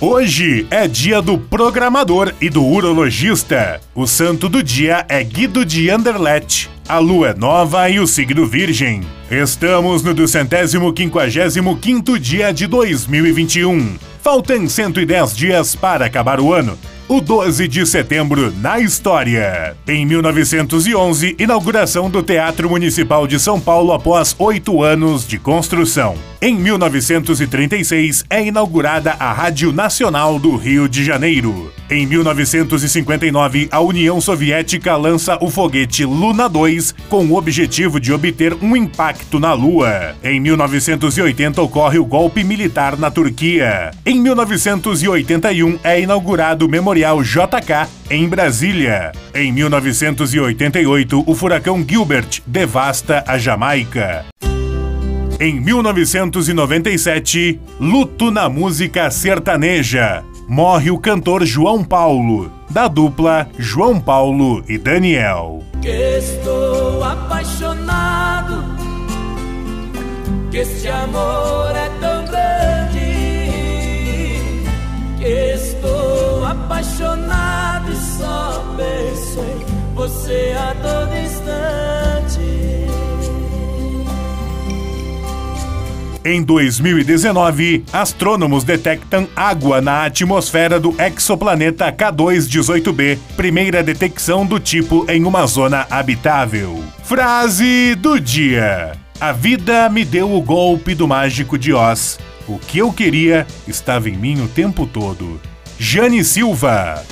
Hoje é dia do programador e do urologista. O santo do dia é Guido de Anderlecht. A lua é nova e o signo virgem. Estamos no 255 dia de 2021. Faltam 110 dias para acabar o ano. O 12 de setembro na história. Em 1911, inauguração do Teatro Municipal de São Paulo após oito anos de construção. Em 1936, é inaugurada a Rádio Nacional do Rio de Janeiro. Em 1959, a União Soviética lança o foguete Luna 2 com o objetivo de obter um impacto na Lua. Em 1980, ocorre o golpe militar na Turquia. Em 1981, é inaugurado o Memorial JK em Brasília. Em 1988, o furacão Gilbert devasta a Jamaica. Em 1997, luto na música sertaneja. Morre o cantor João Paulo, da dupla João Paulo e Daniel. Que estou apaixonado, que este amor você a todo instante. Em 2019, astrônomos detectam água na atmosfera do exoplaneta K2-18b, primeira detecção do tipo em uma zona habitável. Frase do dia: A vida me deu o golpe do mágico de Oz. O que eu queria estava em mim o tempo todo. Jane Silva.